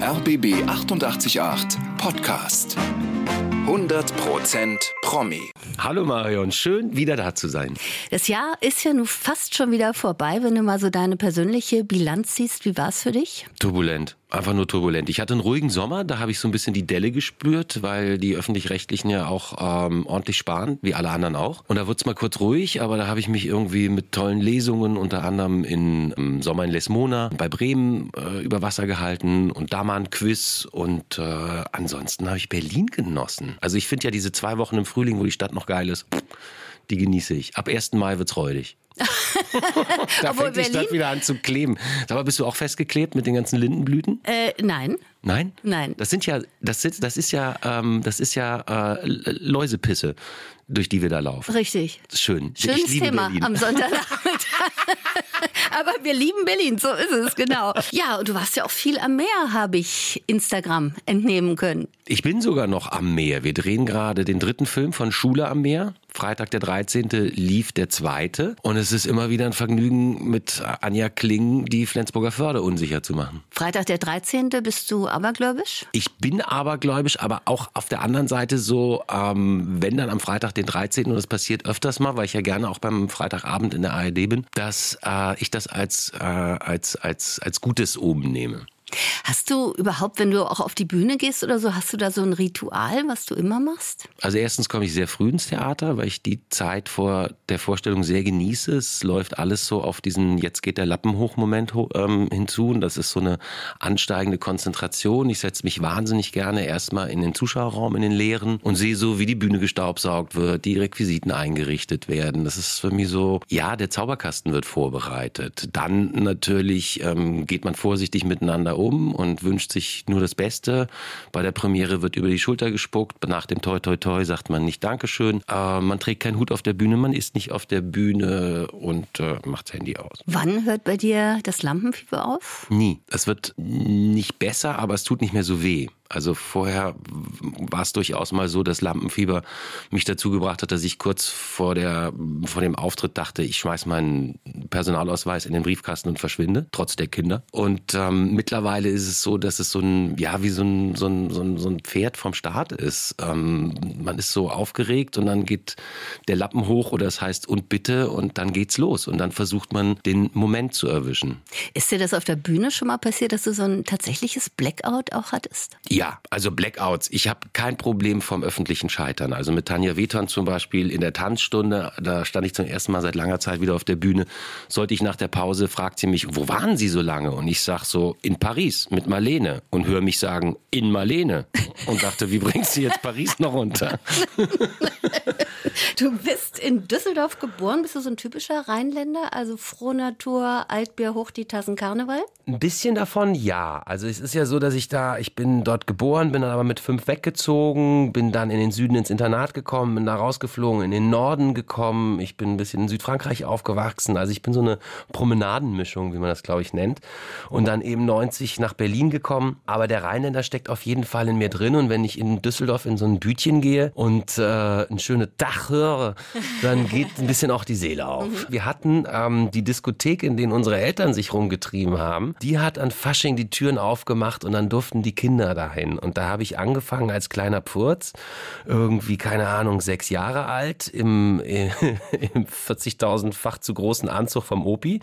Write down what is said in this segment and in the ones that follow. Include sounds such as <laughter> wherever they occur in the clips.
RBB 888 Podcast. 100% Promi. Hallo Marion, schön wieder da zu sein. Das Jahr ist ja nun fast schon wieder vorbei, wenn du mal so deine persönliche Bilanz siehst. Wie war es für dich? Turbulent. Einfach nur turbulent. Ich hatte einen ruhigen Sommer, da habe ich so ein bisschen die Delle gespürt, weil die Öffentlich-Rechtlichen ja auch ähm, ordentlich sparen, wie alle anderen auch. Und da wurde es mal kurz ruhig, aber da habe ich mich irgendwie mit tollen Lesungen, unter anderem in, im Sommer in Lesmona, bei Bremen äh, über Wasser gehalten und da mal ein Quiz. Und äh, ansonsten habe ich Berlin genossen. Also ich finde ja diese zwei Wochen im Frühling, wo die Stadt noch geil ist, die genieße ich. Ab 1. Mai wird's räudig. <laughs> da Obwohl fängt die Stadt wieder an zu kleben. Aber bist du auch festgeklebt mit den ganzen Lindenblüten? Äh, nein. Nein? Nein. Das sind ja, das ist, das ist ja, ähm, das ist ja äh, Läusepisse, durch die wir da laufen. Richtig. Schön. Schönes Thema Berlin. am Sonntagnachmittag. <laughs> Aber wir lieben Berlin, so ist es, genau. Ja, und du warst ja auch viel am Meer, habe ich Instagram entnehmen können. Ich bin sogar noch am Meer. Wir drehen gerade den dritten Film von Schule am Meer. Freitag der 13. lief der zweite. Und es ist immer wieder ein Vergnügen, mit Anja Kling die Flensburger Förde unsicher zu machen. Freitag der 13. bist du abergläubisch? Ich bin abergläubisch, aber auch auf der anderen Seite so, ähm, wenn dann am Freitag den 13. und das passiert öfters mal, weil ich ja gerne auch beim Freitagabend in der ARD bin, dass äh, ich das als, äh, als, als, als Gutes oben nehme. Hast du überhaupt, wenn du auch auf die Bühne gehst oder so, hast du da so ein Ritual, was du immer machst? Also erstens komme ich sehr früh ins Theater, weil ich die Zeit vor der Vorstellung sehr genieße. Es läuft alles so auf diesen Jetzt geht der Lappen hoch Moment ähm, hinzu und das ist so eine ansteigende Konzentration. Ich setze mich wahnsinnig gerne erstmal in den Zuschauerraum, in den leeren und sehe so, wie die Bühne gestaubsaugt wird, die Requisiten eingerichtet werden. Das ist für mich so, ja, der Zauberkasten wird vorbereitet. Dann natürlich ähm, geht man vorsichtig miteinander um und wünscht sich nur das Beste. Bei der Premiere wird über die Schulter gespuckt. Nach dem Toi Toi Toi sagt man nicht Dankeschön. Äh, man trägt keinen Hut auf der Bühne, man ist nicht auf der Bühne und äh, macht das Handy aus. Wann hört bei dir das Lampenfieber auf? Nie. Es wird nicht besser, aber es tut nicht mehr so weh. Also vorher war es durchaus mal so, dass Lampenfieber mich dazu gebracht hat, dass ich kurz vor, der, vor dem Auftritt dachte, ich schmeiß meinen Personalausweis in den Briefkasten und verschwinde, trotz der Kinder. Und ähm, mittlerweile ist es so, dass es so ein, ja, wie so ein, so ein, so ein, so ein Pferd vom Start ist. Ähm, man ist so aufgeregt und dann geht der Lappen hoch oder es heißt und bitte und dann geht's los. Und dann versucht man, den Moment zu erwischen. Ist dir das auf der Bühne schon mal passiert, dass du so ein tatsächliches Blackout auch hattest? Also Blackouts. Ich habe kein Problem vom öffentlichen Scheitern. Also mit Tanja Wetern zum Beispiel in der Tanzstunde, da stand ich zum ersten Mal seit langer Zeit wieder auf der Bühne. Sollte ich nach der Pause, fragt sie mich, wo waren Sie so lange? Und ich sag so, in Paris mit Marlene. Und höre mich sagen, in Marlene. Und dachte, wie bringst du jetzt Paris noch runter? Du bist in Düsseldorf geboren. Bist du so ein typischer Rheinländer? Also Frohnatur, Altbier, hoch die Tassen Karneval? Ein bisschen davon, ja. Also es ist ja so, dass ich da, ich bin dort geboren, bin dann aber mit fünf weggezogen, bin dann in den Süden ins Internat gekommen, bin da rausgeflogen, in den Norden gekommen. Ich bin ein bisschen in Südfrankreich aufgewachsen. Also ich bin so eine Promenadenmischung, wie man das, glaube ich, nennt. Und dann eben 90 nach Berlin gekommen. Aber der Rheinländer steckt auf jeden Fall in mir drin. Und wenn ich in Düsseldorf in so ein Bütchen gehe und äh, ein schönes Dach höre, dann geht ein bisschen auch die Seele auf. Wir hatten ähm, die Diskothek, in denen unsere Eltern sich rumgetrieben haben, die hat an Fasching die Türen aufgemacht und dann durften die Kinder dahin. Und da habe ich angefangen als kleiner Purz, irgendwie, keine Ahnung, sechs Jahre alt, im, <laughs> im 40.000-fach zu großen Anzug vom Opi,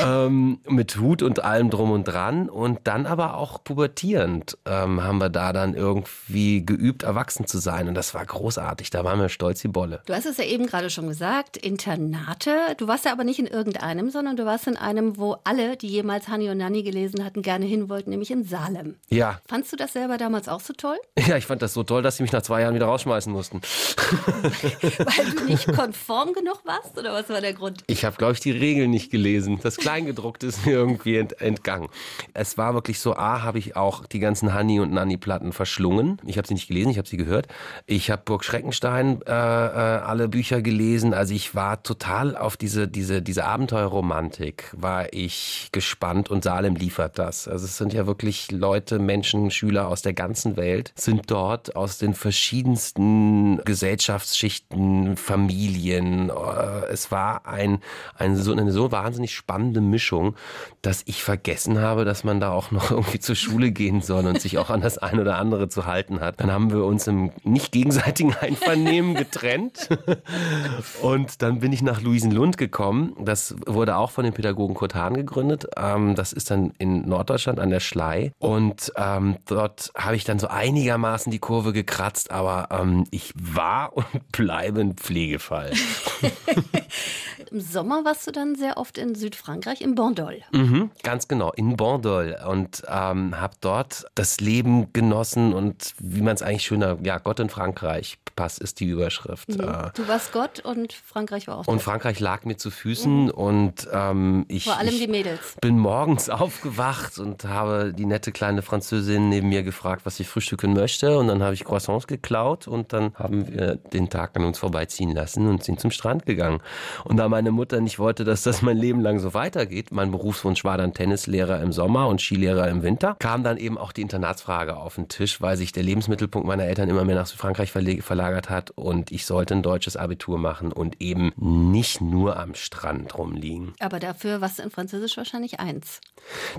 ähm, mit Hut und allem drum und dran. Und dann aber auch pubertierend ähm, haben wir da dann irgendwie geübt, erwachsen zu sein. Und das war großartig. Da waren wir stolz wie Bolle. Du hast es ja eben gerade schon gesagt, Internate. Du warst ja aber nicht in irgendeinem, sondern du warst in einem, wo alle, die jemals Hani und Nanni gelesen hatten, gerne hin wollten, nämlich in Salem. Ja, Fandst du das selber damals auch so toll? <laughs> ja, ich fand das so toll, dass sie mich nach zwei Jahren wieder rausschmeißen mussten. <laughs> Weil du nicht <laughs> konform genug warst? Oder was war der Grund? Ich habe, glaube ich, die Regeln nicht gelesen. Das Kleingedruckte ist mir irgendwie ent entgangen. Es war wirklich so, A, habe ich auch die ganzen Honey- und Nanny-Platten verschlungen. Ich habe sie nicht gelesen, ich habe sie gehört. Ich habe Burg Schreckenstein äh, äh, alle Bücher gelesen. Also ich war total auf diese, diese, diese Abenteuerromantik, war ich gespannt und Salem liefert das. Also es sind ja wirklich Leute, Menschen, Schüler, Schüler aus der ganzen Welt sind dort aus den verschiedensten Gesellschaftsschichten, Familien. Äh, es war ein, ein so, eine so wahnsinnig spannende Mischung, dass ich vergessen habe, dass man da auch noch <laughs> irgendwie zur Schule gehen soll und sich auch an das ein oder andere zu halten hat. Dann haben wir uns im nicht gegenseitigen Einvernehmen getrennt. <laughs> Und dann bin ich nach Luisenlund gekommen. Das wurde auch von dem Pädagogen Kurt Hahn gegründet. Ähm, das ist dann in Norddeutschland an der Schlei. Und ähm, dort habe ich dann so einigermaßen die Kurve gekratzt, aber ähm, ich war <laughs> und bleibe ein Pflegefall. <laughs> Im Sommer warst du dann sehr oft in Südfrankreich, in Bandol. Mhm, ganz genau, in Bandol. Und ähm, habe dort das Leben genossen und wie man es eigentlich schöner, ja, Gott in Frankreich, Pass ist die Überschrift. Mhm. Äh, du warst Gott und Frankreich war auch Und Frankreich lag mir zu Füßen mhm. und ähm, ich, Vor allem die Mädels. bin morgens <laughs> aufgewacht und habe die nette kleine Französin neben mir gefragt, was ich frühstücken möchte. Und dann habe ich Croissants geklaut und dann haben wir den Tag an uns vorbeiziehen lassen und sind zum Strand gegangen. Und da meine Mutter nicht wollte, dass das mein Leben lang so weitergeht, mein Berufswunsch war dann Tennislehrer im Sommer und Skilehrer im Winter, kam dann eben auch die Internatsfrage auf den Tisch, weil sich der Lebensmittelpunkt meiner Eltern immer mehr nach Frankreich verlagert hat und ich sollte ein deutsches Abitur machen und eben nicht nur am Strand rumliegen. Aber dafür warst du in Französisch wahrscheinlich eins.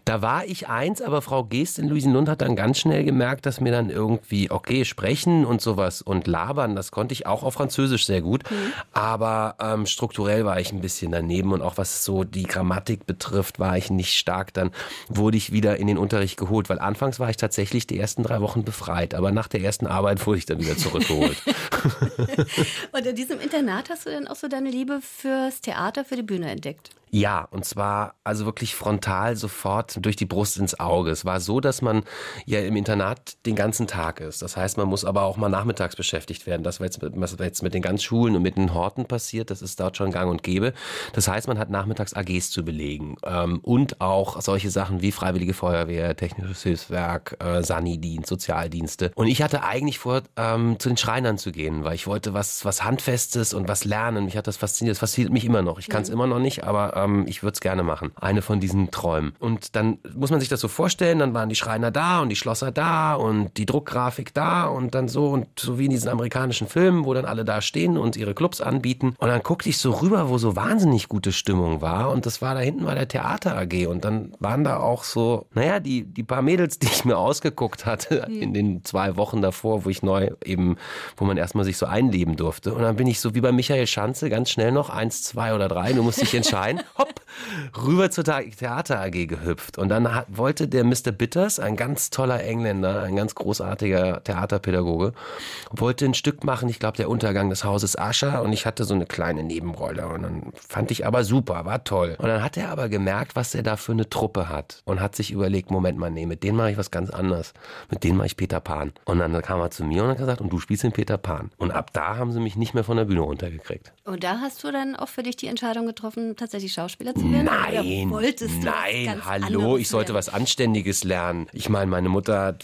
Da war ich eins, aber Frau Geest in Luisenlund hat dann ganz schnell gemerkt, dass mir dann irgendwie, okay, sprechen und sowas und labern, das konnte ich auch auf Französisch sehr gut. Mhm. Aber ähm, strukturell war ich ein bisschen daneben und auch was so die Grammatik betrifft, war ich nicht stark. Dann wurde ich wieder in den Unterricht geholt, weil anfangs war ich tatsächlich die ersten drei Wochen befreit, aber nach der ersten Arbeit wurde ich dann wieder zurückgeholt. <laughs> und in diesem Internat hast du dann auch so deine Liebe fürs Theater, für die Bühne entdeckt? Ja, und zwar also wirklich frontal sofort durch die Brust ins Auge. Es war so, dass man ja im Internat den ganzen Tag ist. Das heißt, man muss aber auch mal nachmittags beschäftigt werden. Das, was jetzt mit den ganz Schulen und mit den Horten passiert, das ist dort schon gang und gäbe. Das heißt, man hat nachmittags AGs zu belegen ähm, und auch solche Sachen wie Freiwillige Feuerwehr, Technisches Hilfswerk, äh, Sani-Dienst, Sozialdienste. Und ich hatte eigentlich vor, ähm, zu den Schreinern zu gehen, weil ich wollte was, was Handfestes und was lernen. Mich hat das fasziniert. Das fasziniert mich immer noch. Ich kann es mhm. immer noch nicht, aber ähm, ich würde es gerne machen. Eine von diesen Träumen. Und dann muss man sich das so vorstellen, dann waren die Schreiner da und die Schlosser da und die Druckgrafik da und dann so und so wie in diesen amerikanischen Filmen, wo dann alle da stehen und ihre Clubs anbieten. Und dann guckte ich so rüber, wo so wahnsinnig gute Stimmung war und das war da hinten war der Theater AG und dann waren da auch so, naja, die, die paar Mädels, <laughs> die ich mir ausgeguckt hatte in den zwei Wochen davor, wo ich neu eben, wo man erstmal sich so einleben durfte. Und dann bin ich so wie bei Michael Schanze ganz schnell noch eins, zwei oder drei, du musst dich entscheiden. <laughs> Hopp, rüber zur Theater AG gehüpft. Und dann hat, wollte der Mr. Bitters, ein ganz toller Engländer, ein ganz großartiger Theaterpädagoge, wollte ein Stück machen, ich glaube, der Untergang des Hauses Ascher. Und ich hatte so eine kleine Nebenrolle. Und dann fand ich aber super, war toll. Und dann hat er aber gemerkt, was er da für eine Truppe hat. Und hat sich überlegt, Moment mal, nee, mit denen mache ich was ganz anderes. Mit denen mache ich Peter Pan. Und dann kam er zu mir und hat gesagt, und du spielst den Peter Pan. Und ab da haben sie mich nicht mehr von der Bühne runtergekriegt. Und da hast du dann auch für dich die Entscheidung getroffen, tatsächlich Schauspieler zu werden? Nein, nein, hallo, ich sollte was Anständiges lernen. Ich meine, meine Mutter,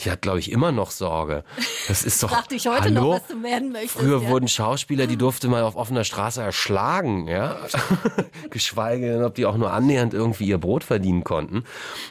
die hat, glaube ich, immer noch Sorge. Das ist doch. Dachte ich heute hallo? noch, was du werden möchtest. Früher ja. wurden Schauspieler, die durfte man auf offener Straße erschlagen, ja. <laughs> Geschweige denn, ob die auch nur annähernd irgendwie ihr Brot verdienen konnten.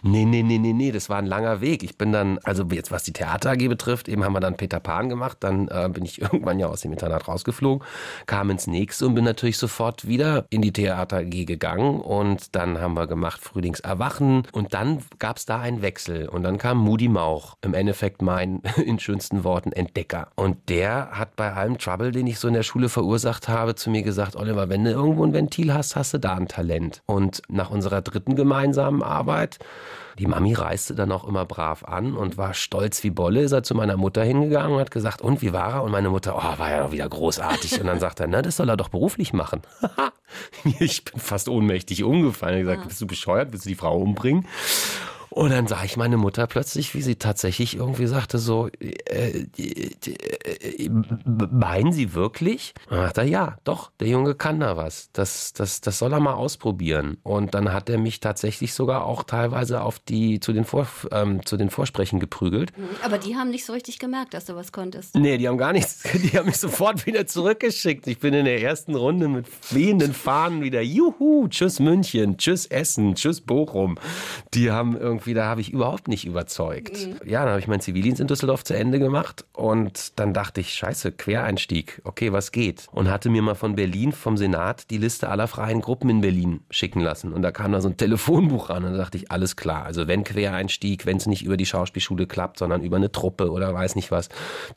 Nee, nee, nee, nee, nee, das war ein langer Weg. Ich bin dann, also jetzt was die Theater AG betrifft, eben haben wir dann Peter Pan gemacht, dann äh, bin ich <laughs> irgendwann ja aus dem Internat rausgeflogen, kam ins nächste und bin natürlich sofort wieder in die Theater AG gegangen und dann haben wir gemacht Frühlingserwachen und dann gab es da einen Wechsel und dann kam Moody Mauch, im Endeffekt mein <laughs> in schönsten Worten Entdecker. Und der hat bei allem Trouble, den ich so in der Schule verursacht habe, zu mir gesagt, Oliver, wenn du irgendwo ein Ventil hast, hast du da ein Talent. Und nach unserer dritten gemeinsamen Arbeit die Mami reiste dann auch immer brav an und war stolz wie Bolle. Ist er zu meiner Mutter hingegangen und hat gesagt, und wie war er? Und meine Mutter, oh, war ja doch wieder großartig. Und dann sagt er, na, das soll er doch beruflich machen. <laughs> ich bin fast ohnmächtig umgefallen. Ich gesagt, bist du bescheuert? Willst du die Frau umbringen? Und dann sah ich meine Mutter plötzlich, wie sie tatsächlich irgendwie sagte so, äh, äh, meinen Sie wirklich? Und dann dachte er, ja, doch, der Junge kann da was. Das, das, das soll er mal ausprobieren. Und dann hat er mich tatsächlich sogar auch teilweise auf die, zu den, Vor, ähm, zu den Vorsprechen geprügelt. Mhm. Aber die haben nicht so richtig gemerkt, dass du was konntest. Nee, die haben gar nichts. <laughs> Die haben mich sofort wieder zurückgeschickt. Ich bin in der ersten Runde mit fliehenden Fahnen wieder, juhu, tschüss München, tschüss Essen, tschüss Bochum. Die haben irgendwie irgendwie, da habe ich überhaupt nicht überzeugt. Mhm. Ja, dann habe ich meinen Zivildienst in Düsseldorf zu Ende gemacht und dann dachte ich, scheiße, Quereinstieg, okay, was geht? Und hatte mir mal von Berlin, vom Senat, die Liste aller freien Gruppen in Berlin schicken lassen. Und da kam da so ein Telefonbuch ran und da dachte ich, alles klar. Also wenn Quereinstieg, wenn es nicht über die Schauspielschule klappt, sondern über eine Truppe oder weiß nicht was,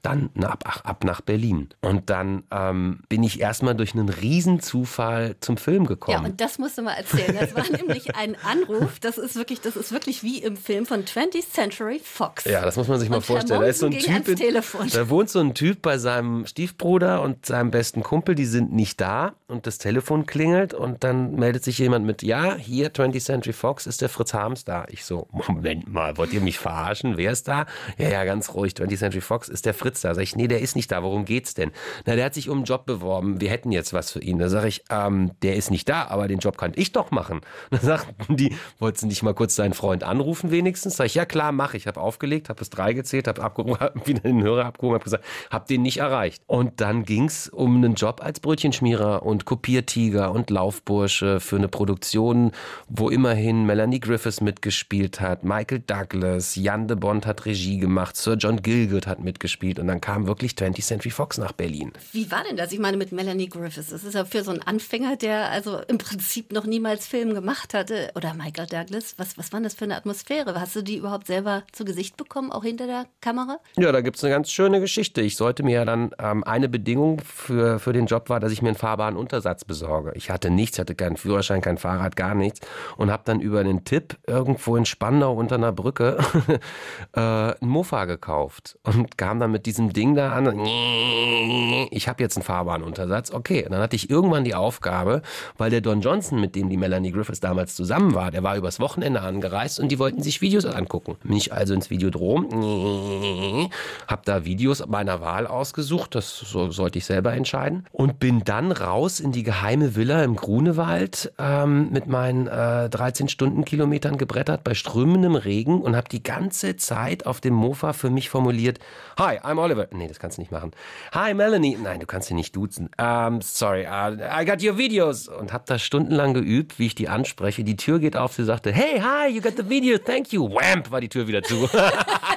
dann ab, ab nach Berlin. Und dann ähm, bin ich erstmal durch einen Riesenzufall zum Film gekommen. Ja, und das musst du mal erzählen. Das war <laughs> nämlich ein Anruf, das ist wirklich, das ist wirklich wie im Film von 20th Century Fox. Ja, das muss man sich mal vorstellen. Da ist so ein Typ, in, da wohnt so ein Typ bei seinem Stiefbruder und seinem besten Kumpel, die sind nicht da und das Telefon klingelt und dann meldet sich jemand mit, ja, hier 20th Century Fox ist der Fritz Harms da. Ich so, Moment mal, wollt ihr mich verarschen? Wer ist da? Ja, ja, ganz ruhig, 20th Century Fox ist der Fritz da. Sag ich, nee, der ist nicht da. Worum geht's denn? Na, der hat sich um einen Job beworben. Wir hätten jetzt was für ihn. Da sage ich, ähm, der ist nicht da, aber den Job kann ich doch machen. <laughs> Da sagten die, wolltest du nicht mal kurz deinen Freund anrufen wenigstens? Sag ich, ja klar, mach ich. Habe aufgelegt, habe es drei gezählt, habe <laughs> hab wieder den Hörer abgehoben, habe gesagt, hab den nicht erreicht. Und dann ging's um einen Job als Brötchenschmierer und Kopiertiger und Laufbursche für eine Produktion, wo immerhin Melanie Griffiths mitgespielt hat, Michael Douglas, Jan de Bond hat Regie gemacht, Sir John Gilgud hat mitgespielt und dann kam wirklich 20th Century Fox nach Berlin. Wie war denn das? Ich meine, mit Melanie Griffiths, das ist ja für so einen Anfänger, der also im Prinzip noch niemals Film gemacht hatte, oder Michael Douglas, was, was war das für eine Atmosphäre? Hast du die überhaupt selber zu Gesicht bekommen, auch hinter der Kamera? Ja, da gibt es eine ganz schöne Geschichte. Ich sollte mir ja dann, ähm, eine Bedingung für, für den Job war, dass ich mir einen fahrbaren Untersatz besorge. Ich hatte nichts, hatte keinen Führerschein, kein Fahrrad, gar nichts und habe dann über den Tipp irgendwo in Spandau unter einer Brücke <laughs> äh, ein Mofa gekauft und kam dann mit diesem Ding da an. Ich habe jetzt einen fahrbaren Untersatz. Okay, und dann hatte ich irgendwann die Aufgabe, weil der Don Johnson, mit dem die Melanie Griffiths damals zusammen war, der war übers Wochenende angereist und die wollten sich Videos angucken. Bin ich also ins Videodrom, habe da Videos meiner Wahl ausgesucht, das so, sollte ich selber entscheiden und bin dann raus in die geheime Villa im Grunewald ähm, mit meinen äh, 13 Stundenkilometern gebrettert bei strömendem Regen und habe die ganze Zeit auf dem Mofa für mich formuliert, Hi, I'm Oliver. Nee, das kannst du nicht machen. Hi, Melanie. Nein, du kannst sie nicht duzen. Um, sorry, uh, I got your videos. Und habe da stundenlang geübt, wie ich die anspreche. Die Tür geht auf, sie sagte, Hey, hi, you got the video, thank you. Whamp, war die Tür wieder zu. <laughs>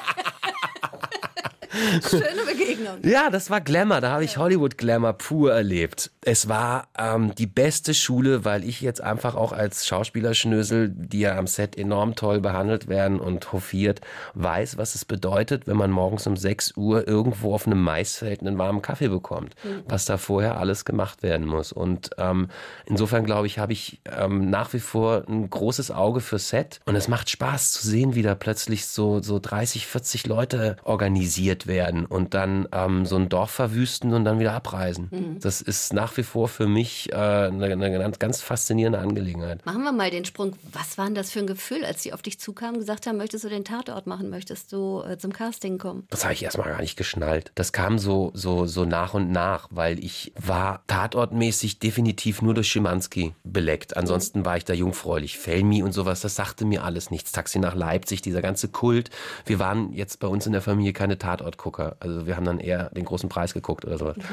Schöne Begegnung. Ja, das war Glamour. Da habe ich Hollywood Glamour pur erlebt. Es war ähm, die beste Schule, weil ich jetzt einfach auch als Schauspielerschnösel, die ja am Set enorm toll behandelt werden und hofiert, weiß, was es bedeutet, wenn man morgens um 6 Uhr irgendwo auf einem Maisfeld einen warmen Kaffee bekommt. Mhm. Was da vorher alles gemacht werden muss. Und ähm, insofern glaube ich, habe ich ähm, nach wie vor ein großes Auge für Set. Und es macht Spaß zu sehen, wie da plötzlich so, so 30, 40 Leute organisiert werden und dann ähm, so ein Dorf verwüsten und dann wieder abreisen. Mhm. Das ist nach wie vor für mich äh, eine, eine, ganz faszinierende Angelegenheit. Machen wir mal den Sprung. Was war denn das für ein Gefühl, als sie auf dich zukamen und gesagt haben, möchtest du den Tatort machen, möchtest du äh, zum Casting kommen? Das habe ich erstmal gar nicht geschnallt. Das kam so, so, so nach und nach, weil ich war tatortmäßig definitiv nur durch Schimanski beleckt. Ansonsten mhm. war ich da jungfräulich. Felmi und sowas, das sagte mir alles nichts. Taxi nach Leipzig, dieser ganze Kult. Wir waren jetzt bei uns in der Familie keine Tatort Tatortgucker. Also wir haben dann eher den großen Preis geguckt oder sowas. Mhm.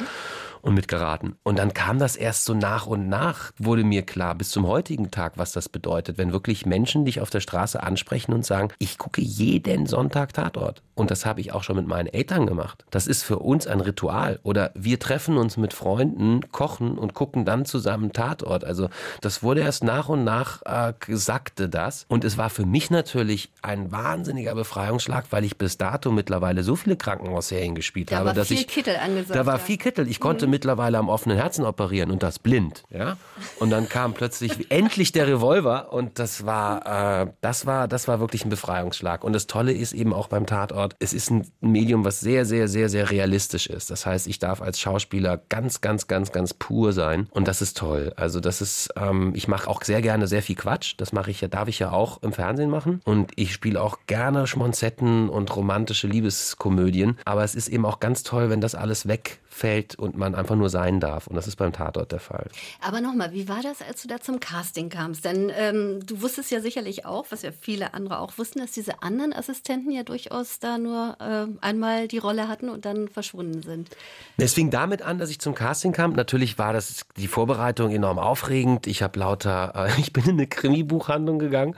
Und mitgeraten. Und dann kam das erst so nach und nach, wurde mir klar, bis zum heutigen Tag, was das bedeutet, wenn wirklich Menschen dich auf der Straße ansprechen und sagen, ich gucke jeden Sonntag Tatort. Und das habe ich auch schon mit meinen Eltern gemacht. Das ist für uns ein Ritual. Oder wir treffen uns mit Freunden, kochen und gucken dann zusammen Tatort. Also das wurde erst nach und nach äh, sagte das. Und es war für mich natürlich ein wahnsinniger Befreiungsschlag, weil ich bis dato mittlerweile so viele Krankenhausserien gespielt da habe, dass ich Kittel angesagt. Da war viel Kittel. Ich konnte mhm. Mittlerweile am offenen Herzen operieren und das blind. Ja? Und dann kam plötzlich endlich der Revolver und das war, äh, das war, das war wirklich ein Befreiungsschlag. Und das Tolle ist eben auch beim Tatort, es ist ein Medium, was sehr, sehr, sehr, sehr realistisch ist. Das heißt, ich darf als Schauspieler ganz, ganz, ganz, ganz pur sein und das ist toll. Also das ist, ähm, ich mache auch sehr gerne sehr viel Quatsch. Das mache ich ja, darf ich ja auch im Fernsehen machen und ich spiele auch gerne Schmonzetten und romantische Liebeskomödien. Aber es ist eben auch ganz toll, wenn das alles wegfällt und man einfach nur sein darf. Und das ist beim Tatort der Fall. Aber nochmal, wie war das, als du da zum Casting kamst? Denn ähm, du wusstest ja sicherlich auch, was ja viele andere auch wussten, dass diese anderen Assistenten ja durchaus da nur äh, einmal die Rolle hatten und dann verschwunden sind. Es fing damit an, dass ich zum Casting kam. Natürlich war das die Vorbereitung enorm aufregend. Ich habe lauter, äh, <laughs> ich bin in eine Krimi-Buchhandlung gegangen.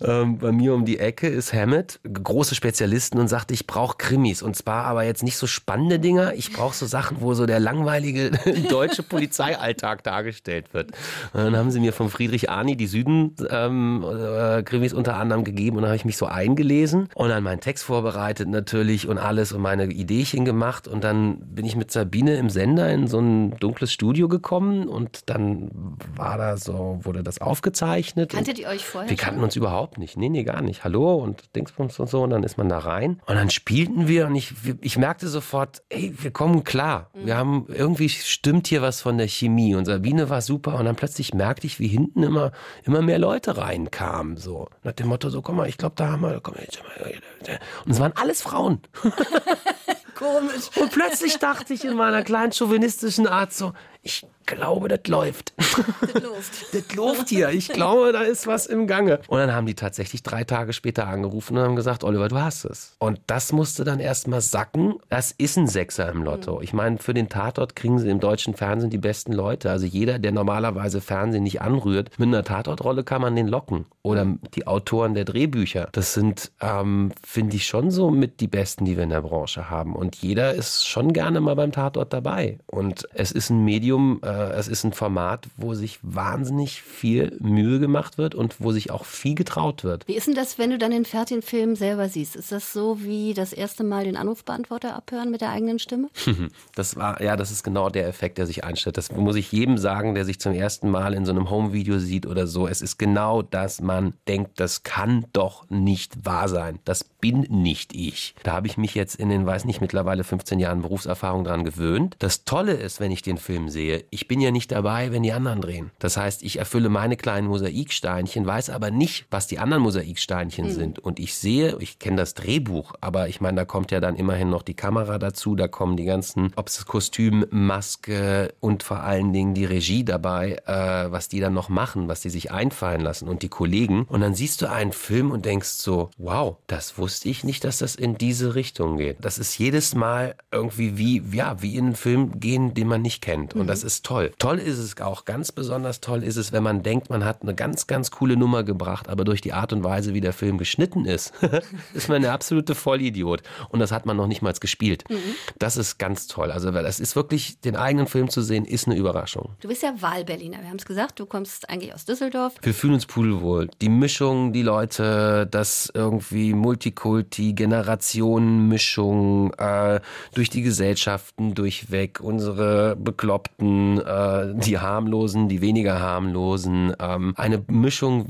Ähm, bei mir um die Ecke ist Hammett, große Spezialisten und sagte, ich brauche Krimis. Und zwar aber jetzt nicht so spannende Dinger. Ich brauche so Sachen, wo so der langweilige <laughs> deutsche Polizeialltag dargestellt wird. Und dann haben sie mir von Friedrich Arni die Süden-Krimis ähm, unter anderem gegeben und dann habe ich mich so eingelesen und dann meinen Text vorbereitet natürlich und alles und meine Ideechen gemacht und dann bin ich mit Sabine im Sender in so ein dunkles Studio gekommen und dann war da so, wurde das aufgezeichnet. Kanntet ihr euch vorher? Wir kannten schon? uns überhaupt nicht. Nee, nee, gar nicht. Hallo und Dingsbums und so und dann ist man da rein und dann spielten wir und ich, ich merkte sofort, ey, wir kommen klar. Wir haben, irgendwie stimmt hier was von der Chemie und Sabine war super und dann plötzlich merkte ich, wie hinten immer, immer mehr Leute reinkamen, so. Nach dem Motto so, komm mal, ich glaube, da haben wir, komm, und es waren alles Frauen. <laughs> Komisch. Und plötzlich dachte ich in meiner kleinen chauvinistischen Art so, ich glaube, das läuft. Das läuft. <laughs> das läuft hier. Ich glaube, da ist was im Gange. Und dann haben die tatsächlich drei Tage später angerufen und haben gesagt, Oliver, du hast es. Und das musste dann erstmal sacken. Das ist ein Sechser im Lotto. Mhm. Ich meine, für den Tatort kriegen sie im deutschen Fernsehen die besten Leute. Also jeder, der normalerweise Fernsehen nicht anrührt, mit einer Tatortrolle kann man den locken. Oder mhm. die Autoren der Drehbücher. Das sind, ähm, finde ich, schon so mit die besten, die wir in der Branche haben. Und jeder ist schon gerne mal beim Tatort dabei. Und es ist ein Medium, äh, es ist ein Format, wo sich wahnsinnig viel Mühe gemacht wird und wo sich auch viel getraut wird. Wie ist denn das, wenn du dann den fertigen Film selber siehst? Ist das so wie das erste Mal den Anrufbeantworter abhören mit der eigenen Stimme? <laughs> Das war, ja, das ist genau der Effekt, der sich einstellt. Das muss ich jedem sagen, der sich zum ersten Mal in so einem Home-Video sieht oder so. Es ist genau das, man denkt, das kann doch nicht wahr sein. Das bin nicht ich. Da habe ich mich jetzt in den, weiß nicht, mittlerweile 15 Jahren Berufserfahrung dran gewöhnt. Das Tolle ist, wenn ich den Film sehe, ich bin ja nicht dabei, wenn die anderen drehen. Das heißt, ich erfülle meine kleinen Mosaiksteinchen, weiß aber nicht, was die anderen Mosaiksteinchen mhm. sind. Und ich sehe, ich kenne das Drehbuch, aber ich meine, da kommt ja dann immerhin noch die Kamera dazu, da kommen die ganzen, ob es Kostüm, Maske und vor allen Dingen die Regie dabei, äh, was die dann noch machen, was die sich einfallen lassen und die Kollegen. Und dann siehst du einen Film und denkst so, wow, das wusste ich nicht, dass das in diese Richtung geht. Das ist jedes Mal irgendwie wie, ja, wie in einen Film gehen, den man nicht kennt. Und mhm. das ist toll toll. Toll ist es auch, ganz besonders toll ist es, wenn man denkt, man hat eine ganz, ganz coole Nummer gebracht, aber durch die Art und Weise, wie der Film geschnitten ist, <laughs> ist man eine absolute Vollidiot. Und das hat man noch nicht mal gespielt. Mhm. Das ist ganz toll. Also das ist wirklich, den eigenen Film zu sehen, ist eine Überraschung. Du bist ja Wahlberliner, wir haben es gesagt, du kommst eigentlich aus Düsseldorf. Wir fühlen uns pudelwohl. Die Mischung, die Leute, das irgendwie Multikulti, Generationenmischung, äh, durch die Gesellschaften durchweg, unsere Bekloppten, äh, die harmlosen, die weniger harmlosen, ähm, eine Mischung,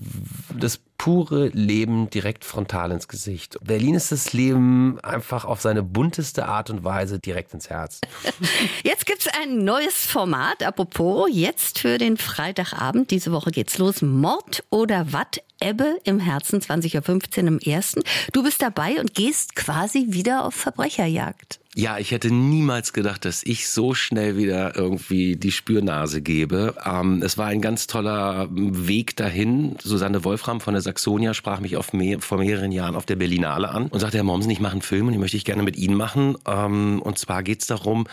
das pure Leben direkt frontal ins Gesicht. Berlin ist das Leben einfach auf seine bunteste Art und Weise direkt ins Herz. <laughs> Jetzt gibt es ein neues Format, apropos, jetzt für den Freitagabend. Diese Woche geht's los. Mord oder Watt? Ebbe im Herzen, 20.15 Uhr im ersten. Du bist dabei und gehst quasi wieder auf Verbrecherjagd. Ja, ich hätte niemals gedacht, dass ich so schnell wieder irgendwie die Spürnase gebe. Ähm, es war ein ganz toller Weg dahin. Susanne Wolfram von der Saxonia sprach mich mehr, vor mehreren Jahren auf der Berlinale an und sagte, Herr Mommsen, ich mache einen Film und den möchte ich gerne mit Ihnen machen. Ähm, und zwar geht es darum,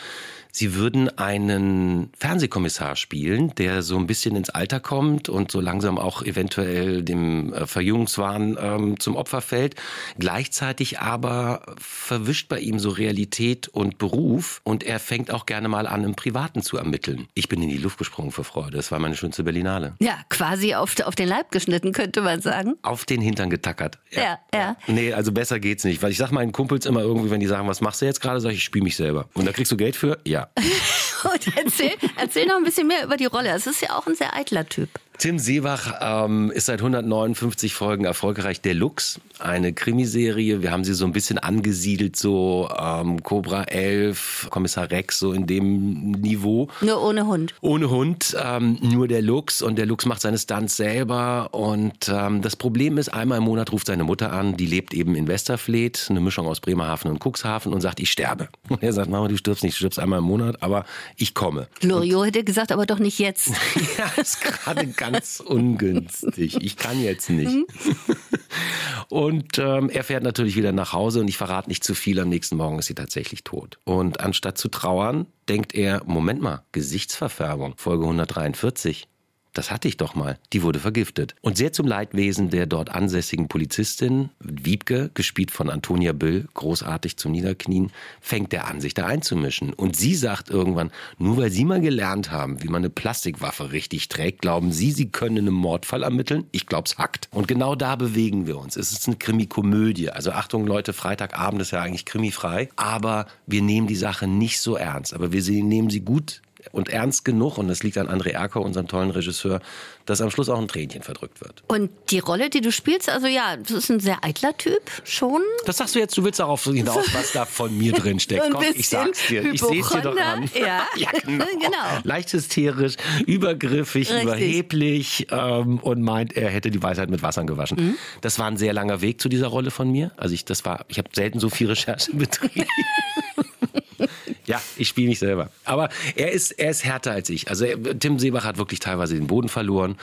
Sie würden einen Fernsehkommissar spielen, der so ein bisschen ins Alter kommt und so langsam auch eventuell dem äh, Verjüngungswahn ähm, zum Opfer fällt. Gleichzeitig aber verwischt bei ihm so Realität und Beruf und er fängt auch gerne mal an, im Privaten zu ermitteln. Ich bin in die Luft gesprungen vor Freude. Das war meine schönste Berlinale. Ja, quasi auf, auf den Leib geschnitten, könnte man sagen. Auf den Hintern getackert. Ja, ja. ja. Nee, also besser geht's nicht. Weil ich sag meinen Kumpels immer irgendwie, wenn die sagen, was machst du jetzt gerade, sag ich, ich spiele mich selber. Und da kriegst du Geld für? Ja. <laughs> Und erzähl, erzähl noch ein bisschen mehr über die Rolle. Es ist ja auch ein sehr eitler Typ. Tim Seebach ähm, ist seit 159 Folgen erfolgreich Deluxe, eine Krimiserie. Wir haben sie so ein bisschen angesiedelt, so ähm, Cobra 11, Kommissar Rex, so in dem Niveau. Nur ohne Hund. Ohne Hund, ähm, nur der Lux und der Lux macht seine Stunts selber. Und ähm, das Problem ist, einmal im Monat ruft seine Mutter an, die lebt eben in Westerfleet, eine Mischung aus Bremerhaven und Cuxhaven und sagt, ich sterbe. Und er sagt, Mama, du stirbst nicht, du stirbst einmal im Monat, aber ich komme. Loriot hätte gesagt, aber doch nicht jetzt. <laughs> ja, ist gerade <laughs> ganz ungünstig. Ich kann jetzt nicht. Und ähm, er fährt natürlich wieder nach Hause und ich verrate nicht zu viel. Am nächsten Morgen ist sie tatsächlich tot. Und anstatt zu trauern, denkt er, Moment mal, Gesichtsverfärbung, Folge 143 das hatte ich doch mal, die wurde vergiftet. Und sehr zum Leidwesen der dort ansässigen Polizistin, Wiebke, gespielt von Antonia Büll, großartig zum Niederknien, fängt er an, sich da einzumischen. Und sie sagt irgendwann, nur weil Sie mal gelernt haben, wie man eine Plastikwaffe richtig trägt, glauben Sie, Sie können einen Mordfall ermitteln? Ich glaub's hackt. Und genau da bewegen wir uns. Es ist eine Krimikomödie. Also Achtung Leute, Freitagabend ist ja eigentlich krimifrei. Aber wir nehmen die Sache nicht so ernst. Aber wir nehmen sie gut und ernst genug, und das liegt an André Erker, unserem tollen Regisseur, dass am Schluss auch ein Tränchen verdrückt wird. Und die Rolle, die du spielst, also ja, das ist ein sehr eitler Typ, schon. Das sagst du jetzt, du willst darauf hinaus, was da von mir drin steckt. <laughs> Komm, ich sag's dir, ich seh's dir doch an. <laughs> Ja, <laughs> ja genau. genau. Leicht hysterisch, übergriffig, Richtig. überheblich ähm, und meint, er hätte die Weisheit mit Wassern gewaschen. Mhm. Das war ein sehr langer Weg zu dieser Rolle von mir. Also ich, das war, ich habe selten so viel Recherche betrieben. Ja, ich spiele mich selber. Aber er ist, er ist härter als ich. Also Tim Seebach hat wirklich teilweise den Boden verloren.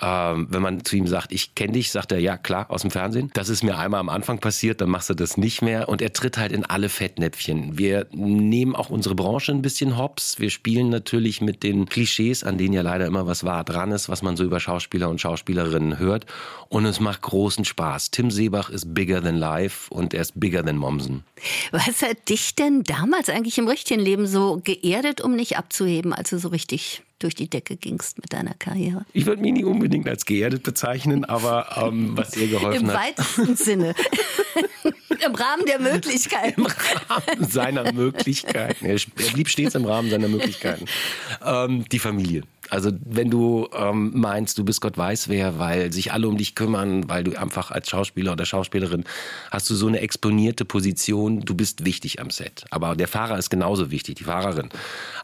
Ähm, wenn man zu ihm sagt, ich kenne dich, sagt er, ja klar, aus dem Fernsehen. Das ist mir einmal am Anfang passiert, dann machst du das nicht mehr. Und er tritt halt in alle Fettnäpfchen. Wir nehmen auch unsere Branche ein bisschen hops. Wir spielen natürlich mit den Klischees, an denen ja leider immer was wahr dran ist, was man so über Schauspieler und Schauspielerinnen hört. Und es macht großen Spaß. Tim Seebach ist bigger than life und er ist bigger than Mommsen. Was hat dich denn damals eigentlich im richtigen Leben so geerdet, um nicht abzuheben, als du so richtig durch die Decke gingst mit deiner Karriere? Ich würde mich nicht unbedingt als geerdet bezeichnen, aber ähm, was dir geholfen Im hat. Im weitesten <laughs> Sinne. <laughs> Im Rahmen der Möglichkeiten. Im Rahmen seiner Möglichkeiten. Er blieb stets im Rahmen seiner Möglichkeiten. Ähm, die Familie. Also wenn du ähm, meinst, du bist Gott weiß wer, weil sich alle um dich kümmern, weil du einfach als Schauspieler oder Schauspielerin hast du so eine exponierte Position, du bist wichtig am Set. Aber der Fahrer ist genauso wichtig, die Fahrerin.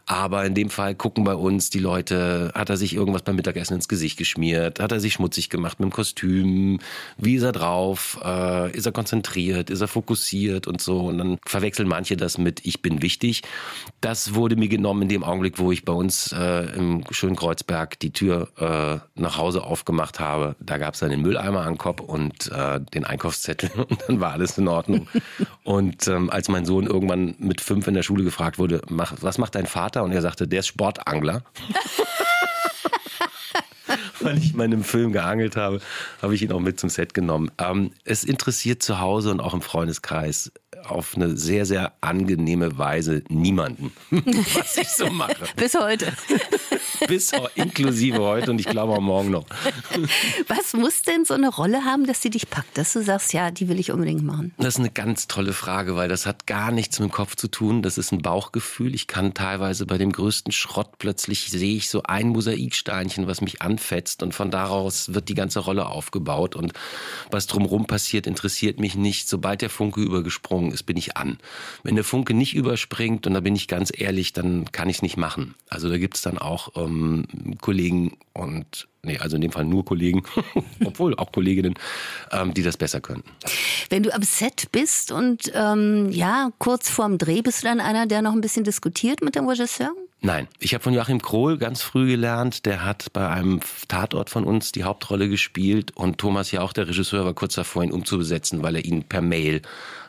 Aber in dem Fall gucken bei uns die Leute, hat er sich irgendwas beim Mittagessen ins Gesicht geschmiert, hat er sich schmutzig gemacht mit dem Kostüm, wie ist er drauf, äh, ist er konzentriert, ist er fokussiert und so. Und dann verwechseln manche das mit ich bin wichtig. Das wurde mir genommen in dem Augenblick, wo ich bei uns äh, im schönen Kreuzberg die Tür äh, nach Hause aufgemacht habe. Da gab es dann den Mülleimer an Kopf und äh, den Einkaufszettel <laughs> und dann war alles in Ordnung. und ähm, als mein Sohn irgendwann mit fünf in der Schule gefragt wurde, mach, was macht dein Vater? Und er sagte, der ist Sportangler. <laughs> weil ich mal in einem Film geangelt habe, habe ich ihn auch mit zum Set genommen. Ähm, es interessiert zu Hause und auch im Freundeskreis auf eine sehr, sehr angenehme Weise niemanden, <laughs> was ich so mache. Bis heute. Bis inklusive heute und ich glaube auch morgen noch. Was muss denn so eine Rolle haben, dass sie dich packt, dass du sagst, ja, die will ich unbedingt machen? Das ist eine ganz tolle Frage, weil das hat gar nichts mit dem Kopf zu tun. Das ist ein Bauchgefühl. Ich kann teilweise bei dem größten Schrott plötzlich sehe ich so ein Mosaiksteinchen, was mich anfetzt und von daraus wird die ganze Rolle aufgebaut und was drumherum passiert, interessiert mich nicht. Sobald der Funke übergesprungen ist, bin ich an. Wenn der Funke nicht überspringt, und da bin ich ganz ehrlich, dann kann ich es nicht machen. Also da gibt es dann auch ähm, Kollegen und nee, also in dem Fall nur Kollegen, <laughs> obwohl auch Kolleginnen, ähm, die das besser könnten. Wenn du am Set bist und ähm, ja, kurz vorm Dreh, bist du dann einer, der noch ein bisschen diskutiert mit dem Regisseur? Nein, ich habe von Joachim Krohl ganz früh gelernt. Der hat bei einem Tatort von uns die Hauptrolle gespielt und Thomas ja auch, der Regisseur, war kurz davor, ihn umzubesetzen, weil er ihn per Mail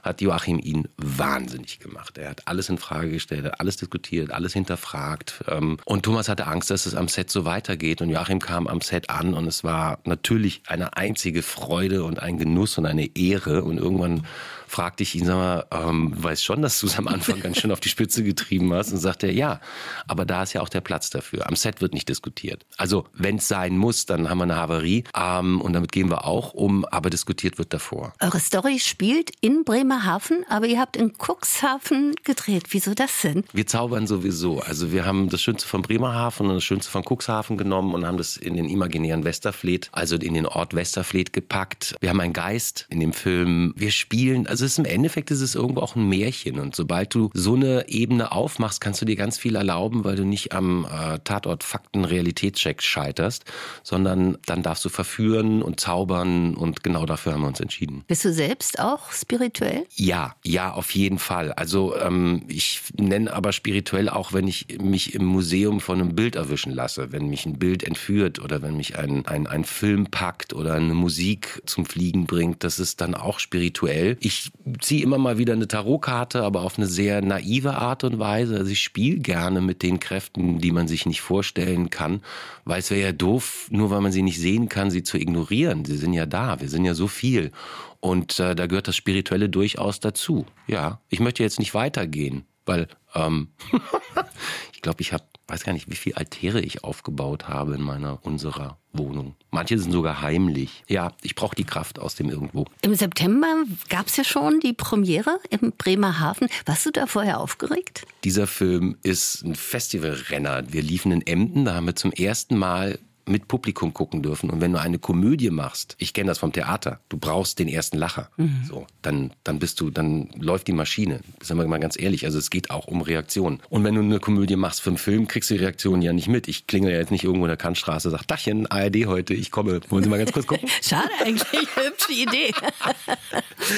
hat Joachim ihn wahnsinnig gemacht. Er hat alles in Frage gestellt, hat alles diskutiert, alles hinterfragt. Ähm, und Thomas hatte Angst, dass es am Set so weitergeht. Und Joachim kam am Set an und es war natürlich eine einzige Freude und ein Genuss und eine Ehre. Und irgendwann fragte ich ihn, sag mal, ähm, weiß schon, dass du es am Anfang ganz schön auf die Spitze getrieben hast. Und sagte er, ja, aber da ist ja auch der Platz dafür. Am Set wird nicht diskutiert. Also, wenn es sein muss, dann haben wir eine Havarie. Ähm, und damit gehen wir auch um, aber diskutiert wird davor. Eure Story spielt in Bremerhaven, aber ihr habt in Cuxhaven gedreht. Wieso das denn? Wir zaubern sowieso. Also wir haben das Schönste von Bremerhaven und das Schönste von Cuxhaven genommen und haben das in den imaginären Westerfleet, also in den Ort Westerfleet gepackt. Wir haben einen Geist in dem Film. Wir spielen, also es ist im Endeffekt ist es irgendwo auch ein Märchen. Und sobald du so eine Ebene aufmachst, kannst du dir ganz viel erlauben, weil du nicht am äh, Tatort Fakten Realitätscheck scheiterst, sondern dann darfst du verführen und zaubern und genau dafür haben wir uns entschieden. Bist du selbst auch spirituell? Ja, ja, auf jeden Fall. Also ähm, ich nenne aber spirituell auch, wenn ich mich im Museum von einem Bild erwischen lasse, wenn mich ein Bild entführt oder wenn mich ein, ein, ein Film packt oder eine Musik zum Fliegen bringt, das ist dann auch spirituell. Ich ziehe immer mal wieder eine Tarotkarte, aber auf eine sehr naive Art und Weise. Also ich spiele gerne mit den Kräften, die man sich nicht vorstellen kann, weil es wäre ja doof, nur weil man sie nicht sehen kann, sie zu ignorieren. Sie sind ja da, wir sind ja so viel. Und äh, da gehört das Spirituelle durchaus dazu. Ja, ich möchte jetzt nicht weitergehen, weil ähm, <laughs> ich glaube, ich habe, weiß gar nicht, wie viele Altäre ich aufgebaut habe in meiner, unserer Wohnung. Manche sind sogar heimlich. Ja, ich brauche die Kraft aus dem Irgendwo. Im September gab es ja schon die Premiere im Bremerhaven. Warst du da vorher aufgeregt? Dieser Film ist ein Festivalrenner. Wir liefen in Emden, da haben wir zum ersten Mal mit Publikum gucken dürfen. Und wenn du eine Komödie machst, ich kenne das vom Theater, du brauchst den ersten Lacher. Mhm. So, dann, dann bist du, dann läuft die Maschine. Sagen wir mal ganz ehrlich. Also es geht auch um Reaktionen. Und wenn du eine Komödie machst für einen Film, kriegst du die Reaktion ja nicht mit. Ich klingel ja jetzt nicht irgendwo in der Kantstraße, sag, Dachchen, ARD heute, ich komme. Wollen Sie mal ganz kurz gucken? <laughs> Schade eigentlich, <laughs> hübsche Idee.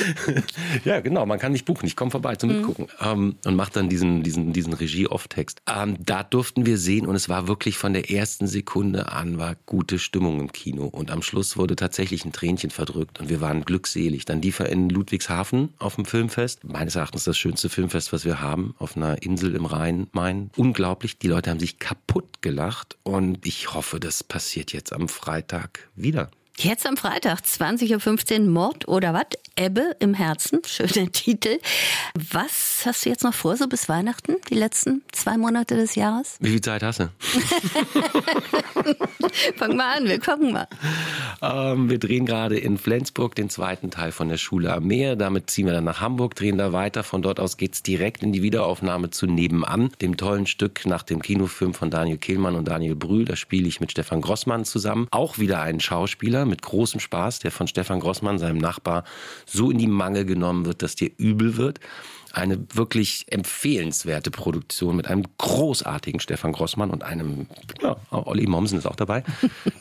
<laughs> ja, genau, man kann nicht buchen. Ich komme vorbei zum mhm. Mitgucken. Ähm, und mach dann diesen, diesen, diesen Regie-Off-Text. Ähm, da durften wir sehen und es war wirklich von der ersten Sekunde an war gute Stimmung im Kino. Und am Schluss wurde tatsächlich ein Tränchen verdrückt und wir waren glückselig. Dann lief er in Ludwigshafen auf dem Filmfest. Meines Erachtens das schönste Filmfest, was wir haben, auf einer Insel im Rhein-Main. Unglaublich. Die Leute haben sich kaputt gelacht und ich hoffe, das passiert jetzt am Freitag wieder. Jetzt am Freitag, 20.15 Uhr, Mord oder was? Ebbe im Herzen, <laughs> schöner Titel. Was hast du jetzt noch vor, so bis Weihnachten, die letzten zwei Monate des Jahres? Wie viel Zeit hast du? <laughs> Fang mal an, wir gucken mal. Ähm, wir drehen gerade in Flensburg den zweiten Teil von der Schule am Meer. Damit ziehen wir dann nach Hamburg, drehen da weiter. Von dort aus geht es direkt in die Wiederaufnahme zu Nebenan, dem tollen Stück nach dem Kinofilm von Daniel Kehlmann und Daniel Brühl. Da spiele ich mit Stefan Grossmann zusammen. Auch wieder ein Schauspieler mit großem Spaß, der von Stefan Grossmann, seinem Nachbar, so in die Mangel genommen wird, dass dir übel wird eine wirklich empfehlenswerte Produktion mit einem großartigen Stefan Grossmann und einem, ja, Olli Mommsen ist auch dabei.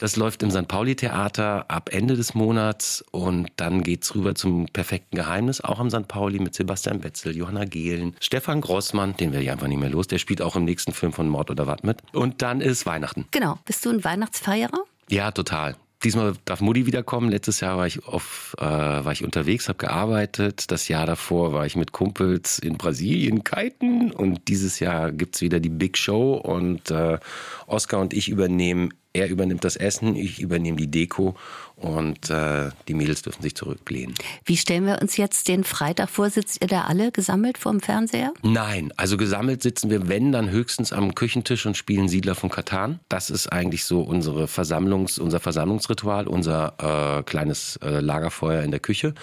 Das läuft im St. Pauli Theater ab Ende des Monats und dann geht's rüber zum perfekten Geheimnis, auch am St. Pauli mit Sebastian Wetzel, Johanna Gehlen, Stefan Grossmann, den werde ich einfach nicht mehr los, der spielt auch im nächsten Film von Mord oder Watt mit. Und dann ist Weihnachten. Genau. Bist du ein Weihnachtsfeierer? Ja, total. Diesmal darf Mutti wiederkommen. Letztes Jahr war ich, auf, äh, war ich unterwegs, habe gearbeitet. Das Jahr davor war ich mit Kumpels in Brasilien kiten. Und dieses Jahr gibt es wieder die Big Show. Und äh, Oskar und ich übernehmen er übernimmt das Essen, ich übernehme die Deko und äh, die Mädels dürfen sich zurücklehnen. Wie stellen wir uns jetzt den Freitag vor? Sitzt ihr da alle gesammelt vorm Fernseher? Nein, also gesammelt sitzen wir, wenn, dann höchstens am Küchentisch und spielen Siedler von Katan. Das ist eigentlich so unsere Versammlungs-, unser Versammlungsritual, unser äh, kleines äh, Lagerfeuer in der Küche.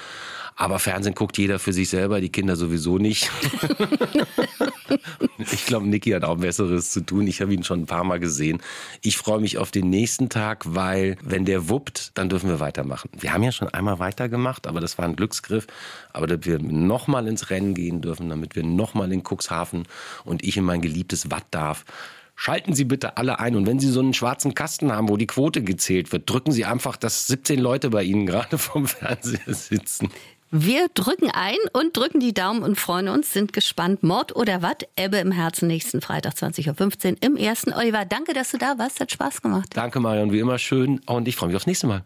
Aber Fernsehen guckt jeder für sich selber, die Kinder sowieso nicht. <laughs> ich glaube, Niki hat auch Besseres zu tun. Ich habe ihn schon ein paar Mal gesehen. Ich freue mich auf den nächsten Tag, weil wenn der wuppt, dann dürfen wir weitermachen. Wir haben ja schon einmal weitergemacht, aber das war ein Glücksgriff. Aber dass wir nochmal ins Rennen gehen dürfen, damit wir nochmal in Cuxhaven und ich in mein geliebtes Watt darf. Schalten Sie bitte alle ein. Und wenn Sie so einen schwarzen Kasten haben, wo die Quote gezählt wird, drücken Sie einfach, dass 17 Leute bei Ihnen gerade <laughs> vom Fernseher sitzen. Wir drücken ein und drücken die Daumen und freuen uns, sind gespannt. Mord oder Watt, Ebbe im Herzen, nächsten Freitag 20.15 Uhr im ersten. Oliver, danke, dass du da warst, hat Spaß gemacht. Danke, Marion, wie immer schön und ich freue mich aufs nächste Mal.